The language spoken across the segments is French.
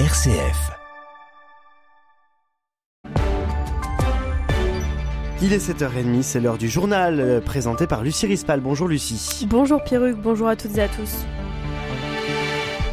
RCF. Il est 7h30, c'est l'heure du journal euh, présenté par Lucie Rispal. Bonjour Lucie. Bonjour Pierruc, bonjour à toutes et à tous.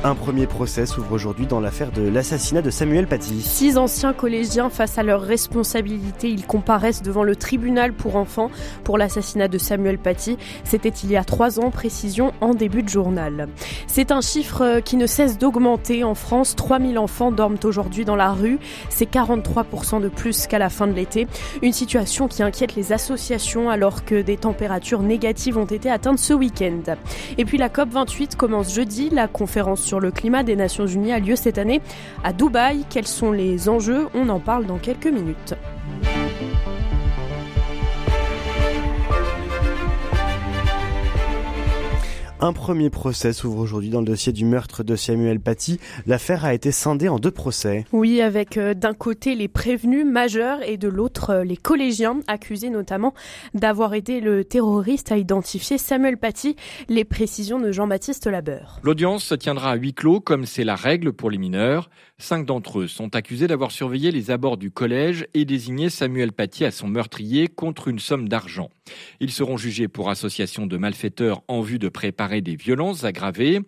Un premier procès s'ouvre aujourd'hui dans l'affaire de l'assassinat de Samuel Paty. Six anciens collégiens face à leurs responsabilités, ils comparaissent devant le tribunal pour enfants pour l'assassinat de Samuel Paty. C'était il y a trois ans, précision en début de journal. C'est un chiffre qui ne cesse d'augmenter en France. 3000 enfants dorment aujourd'hui dans la rue. C'est 43% de plus qu'à la fin de l'été. Une situation qui inquiète les associations alors que des températures négatives ont été atteintes ce week-end. Et puis la COP28 commence jeudi. La conférence sur le climat des Nations Unies a lieu cette année à Dubaï. Quels sont les enjeux? On en parle dans quelques minutes. Un premier procès s'ouvre aujourd'hui dans le dossier du meurtre de Samuel Paty. L'affaire a été scindée en deux procès. Oui, avec euh, d'un côté les prévenus majeurs et de l'autre euh, les collégiens, accusés notamment d'avoir été le terroriste à identifier Samuel Paty. Les précisions de Jean-Baptiste Labeur. L'audience se tiendra à huis clos comme c'est la règle pour les mineurs. Cinq d'entre eux sont accusés d'avoir surveillé les abords du collège et désigné Samuel Paty à son meurtrier contre une somme d'argent. Ils seront jugés pour association de malfaiteurs en vue de préparer des violences aggravées.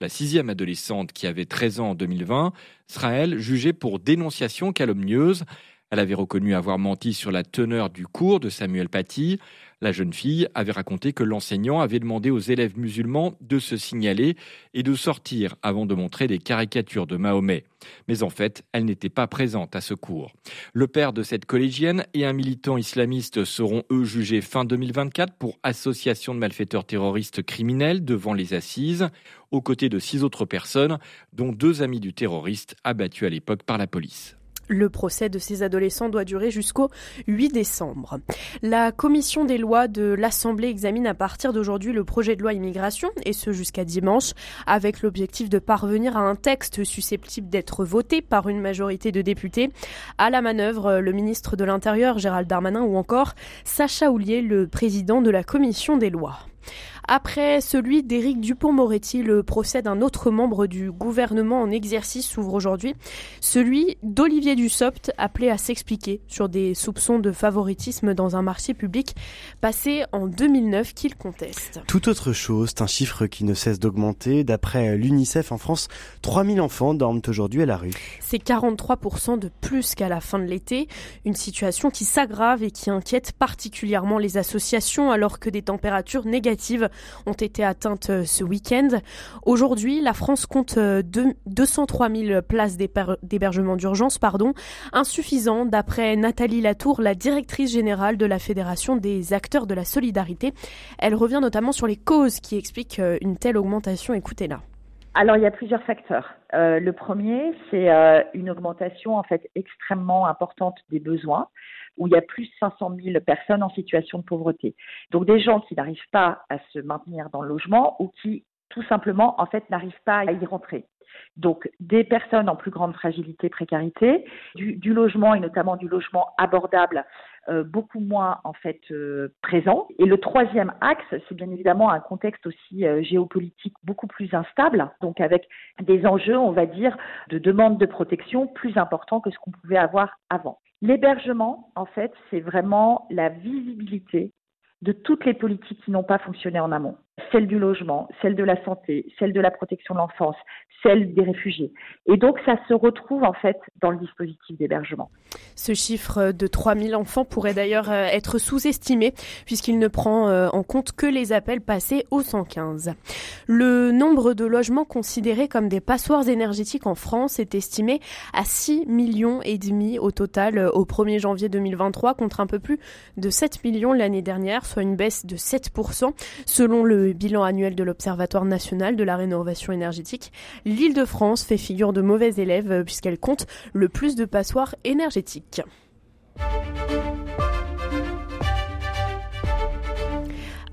La sixième adolescente, qui avait 13 ans en 2020, sera, elle, jugée pour dénonciation calomnieuse. Elle avait reconnu avoir menti sur la teneur du cours de Samuel Paty. La jeune fille avait raconté que l'enseignant avait demandé aux élèves musulmans de se signaler et de sortir avant de montrer des caricatures de Mahomet. Mais en fait, elle n'était pas présente à ce cours. Le père de cette collégienne et un militant islamiste seront eux jugés fin 2024 pour association de malfaiteurs terroristes criminels devant les assises, aux côtés de six autres personnes, dont deux amis du terroriste abattus à l'époque par la police. Le procès de ces adolescents doit durer jusqu'au 8 décembre. La commission des lois de l'Assemblée examine à partir d'aujourd'hui le projet de loi immigration, et ce jusqu'à dimanche, avec l'objectif de parvenir à un texte susceptible d'être voté par une majorité de députés. À la manœuvre, le ministre de l'Intérieur, Gérald Darmanin, ou encore Sacha Houlier, le président de la commission des lois. Après celui d'Éric Dupont-Moretti, le procès d'un autre membre du gouvernement en exercice s'ouvre aujourd'hui. Celui d'Olivier Dussopt, appelé à s'expliquer sur des soupçons de favoritisme dans un marché public passé en 2009 qu'il conteste. Tout autre chose, c'est un chiffre qui ne cesse d'augmenter. D'après l'UNICEF en France, 3000 enfants dorment aujourd'hui à la rue. C'est 43% de plus qu'à la fin de l'été. Une situation qui s'aggrave et qui inquiète particulièrement les associations alors que des températures négatives ont été atteintes euh, ce week-end. Aujourd'hui, la France compte 203 euh, 000 places d'hébergement d'urgence, pardon, insuffisant d'après Nathalie Latour, la directrice générale de la Fédération des acteurs de la solidarité. Elle revient notamment sur les causes qui expliquent euh, une telle augmentation. Écoutez-la. Alors, il y a plusieurs facteurs. Euh, le premier, c'est une augmentation en fait extrêmement importante des besoins où il y a plus de 500 000 personnes en situation de pauvreté. Donc des gens qui n'arrivent pas à se maintenir dans le logement ou qui tout simplement en fait n'arrivent pas à y rentrer. Donc des personnes en plus grande fragilité, précarité, du, du logement et notamment du logement abordable euh, beaucoup moins en fait euh, présent. Et le troisième axe, c'est bien évidemment un contexte aussi euh, géopolitique beaucoup plus instable, donc avec des enjeux, on va dire, de demande de protection plus importants que ce qu'on pouvait avoir avant. L'hébergement, en fait, c'est vraiment la visibilité de toutes les politiques qui n'ont pas fonctionné en amont. Celle du logement, celle de la santé, celle de la protection de l'enfance, celle des réfugiés. Et donc ça se retrouve en fait dans le dispositif d'hébergement. Ce chiffre de 3000 enfants pourrait d'ailleurs euh, être sous-estimé puisqu'il ne prend euh, en compte que les appels passés au 115. Le nombre de logements considérés comme des passoires énergétiques en France est estimé à 6 millions et demi au total euh, au 1er janvier 2023 contre un peu plus de 7 millions l'année dernière, soit une baisse de 7% selon le bilan annuel de l'Observatoire national de la rénovation énergétique. L'Île-de-France fait figure de mauvais élève puisqu'elle compte le plus de passoires énergétiques.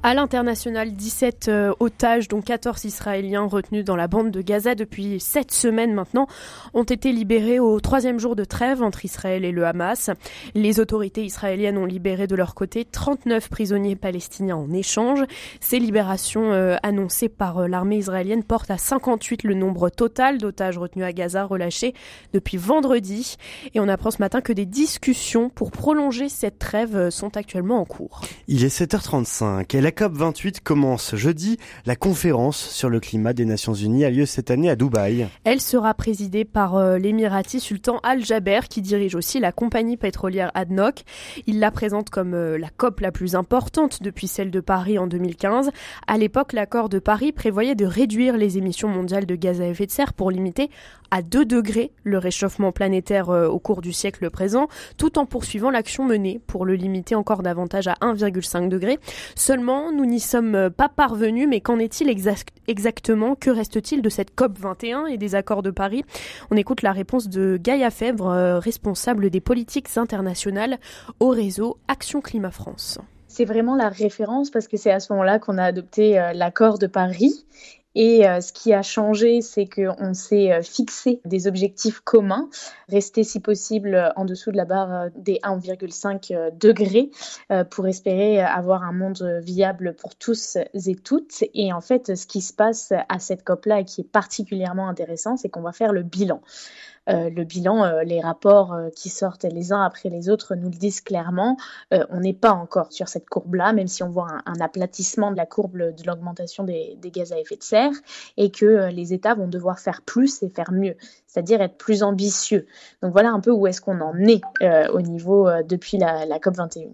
À l'international, 17 euh, otages, dont 14 Israéliens retenus dans la bande de Gaza depuis 7 semaines maintenant, ont été libérés au troisième jour de trêve entre Israël et le Hamas. Les autorités israéliennes ont libéré de leur côté 39 prisonniers palestiniens en échange. Ces libérations euh, annoncées par euh, l'armée israélienne portent à 58 le nombre total d'otages retenus à Gaza relâchés depuis vendredi. Et on apprend ce matin que des discussions pour prolonger cette trêve sont actuellement en cours. Il est 7h35. Elle COP28 commence jeudi. La conférence sur le climat des Nations Unies a lieu cette année à Dubaï. Elle sera présidée par euh, l'émirati Sultan Al-Jaber qui dirige aussi la compagnie pétrolière ADNOC. Il la présente comme euh, la COP la plus importante depuis celle de Paris en 2015. À l'époque, l'accord de Paris prévoyait de réduire les émissions mondiales de gaz à effet de serre pour limiter à 2 degrés le réchauffement planétaire euh, au cours du siècle présent, tout en poursuivant l'action menée pour le limiter encore davantage à 1,5 degré. Seulement, nous n'y sommes euh, pas parvenus, mais qu'en est-il exactement? Que reste-t-il de cette COP 21 et des accords de Paris? On écoute la réponse de Gaïa Fèvre, euh, responsable des politiques internationales au réseau Action Climat France. C'est vraiment la référence parce que c'est à ce moment-là qu'on a adopté euh, l'accord de Paris et euh, ce qui a changé, c'est qu'on s'est euh, fixé des objectifs communs, rester si possible en dessous de la barre des 1,5 degrés pour espérer avoir un monde viable pour tous et toutes. Et en fait, ce qui se passe à cette COP-là et qui est particulièrement intéressant, c'est qu'on va faire le bilan. Euh, le bilan, euh, les rapports euh, qui sortent les uns après les autres nous le disent clairement. on n'est pas encore sur cette courbe-là, même si on voit un, aplatissement de la courbe de l'augmentation des, des, gaz à effet de serre et que les États vont devoir faire plus et faire mieux, c'est-à-dire être plus ambitieux. Donc voilà un peu où est-ce qu'on en est au niveau depuis la, la COP 21.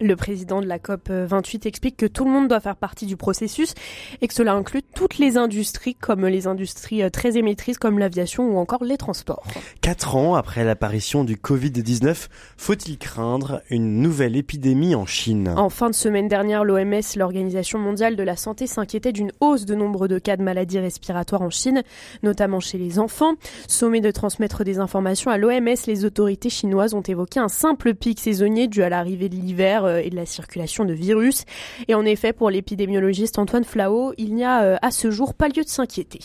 Le président de la COP 28 explique que tout le monde doit faire partie du processus et que cela inclut toutes les industries comme les industries euh, très émettrices comme l'aviation ou encore les transports. Quatre ans après l'apparition du Covid-19, faut-il craindre une nouvelle épidémie en Chine? En fin de semaine dernière, l'OMS, l'Organisation mondiale de la santé, s'inquiétait d'une hausse de nombre de cas de maladies respiratoires en Chine, notamment chez les enfants. Sommet de transmettre des informations à l'OMS, les autorités chinoises ont évoqué un simple pic saisonnier dû à l'arrivée de l'hiver euh, et de la circulation de virus. Et en effet, pour l'épidémiologiste Antoine Flao, il n'y a euh, à ce jour pas lieu de s'inquiéter.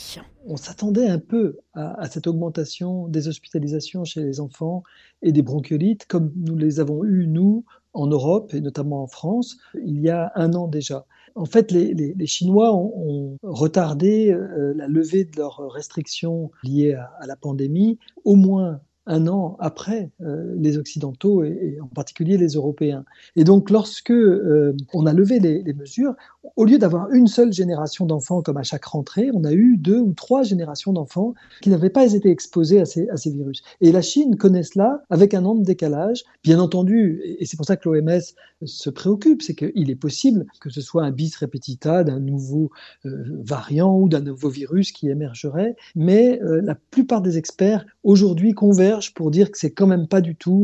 On s'attendait un peu à, cette augmentation des hospitalisations chez les enfants et des bronchiolites, comme nous les avons eues, nous, en Europe et notamment en France, il y a un an déjà. En fait, les, Chinois ont, retardé euh, la levée de leurs restrictions liées à la pandémie au moins un an après euh, les Occidentaux et, en particulier les Européens. Et donc, lorsque euh, on a levé les, les mesures, au lieu d'avoir une seule génération d'enfants comme à chaque rentrée, on a eu deux ou trois générations d'enfants qui n'avaient pas été exposés à ces, virus. Et la Chine connaît cela avec un an de décalage. Bien entendu, et c'est pour ça que l'OMS se préoccupe, c'est qu'il est possible que ce soit un bis repetita d'un nouveau euh, variant ou d'un nouveau virus qui émergerait, mais la plupart des experts aujourd'hui convergent pour dire que c'est quand même pas du tout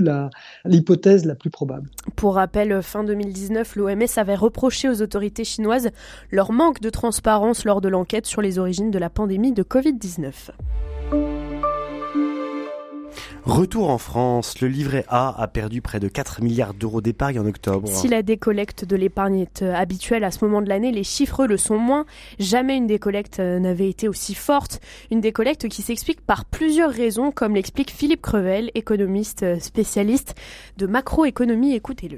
l'hypothèse la, plus probable. Pour rappel, fin 2019, l'OMS avait reproché aux autorités chinoises leur manque de transparence lors de l'enquête sur les origines de la pandémie de Covid-19. Retour en France, le livret A a perdu près de 4 milliards d'euros d'épargne en octobre. Si la décollecte de l'épargne est euh, habituelle à ce moment de l'année, les chiffres le sont moins. Jamais une décollecte euh, n'avait été aussi forte. Une décollecte qui s'explique par plusieurs raisons, comme l'explique Philippe Crevel, économiste euh, spécialiste de macroéconomie. Écoutez-le.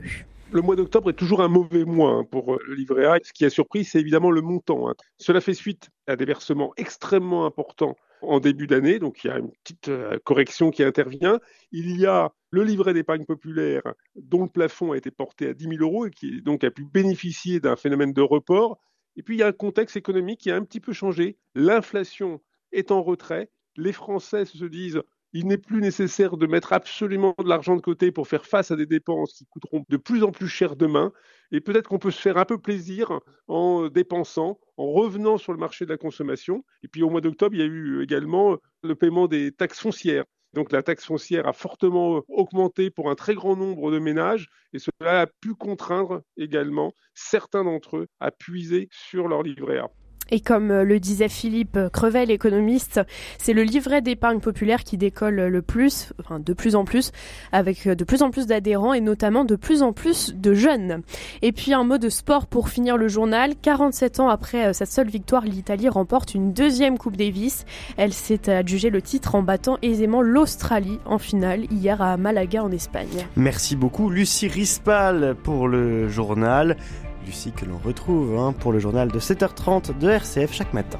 Le mois d'octobre est toujours un mauvais mois hein, pour le livret A. Ce qui a surpris, c'est évidemment le montant. Hein. Cela fait suite à des versements extrêmement importants en début d'année, donc il y a une petite euh, correction qui intervient. Il y a le livret d'épargne populaire dont le plafond a été porté à 10 000 euros et qui donc a pu bénéficier d'un phénomène de report. Et puis il y a un contexte économique qui a un petit peu changé. L'inflation est en retrait. Les Français se disent il n'est plus nécessaire de mettre absolument de l'argent de côté pour faire face à des dépenses qui coûteront de plus en plus cher demain. Et peut-être qu'on peut se faire un peu plaisir en dépensant, en revenant sur le marché de la consommation. Et puis au mois d'octobre, il y a eu également le paiement des taxes foncières. Donc la taxe foncière a fortement augmenté pour un très grand nombre de ménages et cela a pu contraindre également certains d'entre eux à puiser sur leur livret A. Et comme euh, le disait Philippe Crevel, économiste, c'est le livret d'épargne populaire qui décolle le plus, enfin de plus en plus, avec de plus en plus d'adhérents et notamment de plus en plus de jeunes. Et puis un mot de sport pour finir le journal. 47 ans après sa seule victoire, l'Italie remporte une deuxième Coupe Davis. Elle s'est adjugée le titre en battant aisément l'Australie en finale hier à Malaga en Espagne. Merci beaucoup Lucie Rispal pour le journal. Lucie que l'on retrouve hein, pour le journal de 7h30 de RCF chaque matin.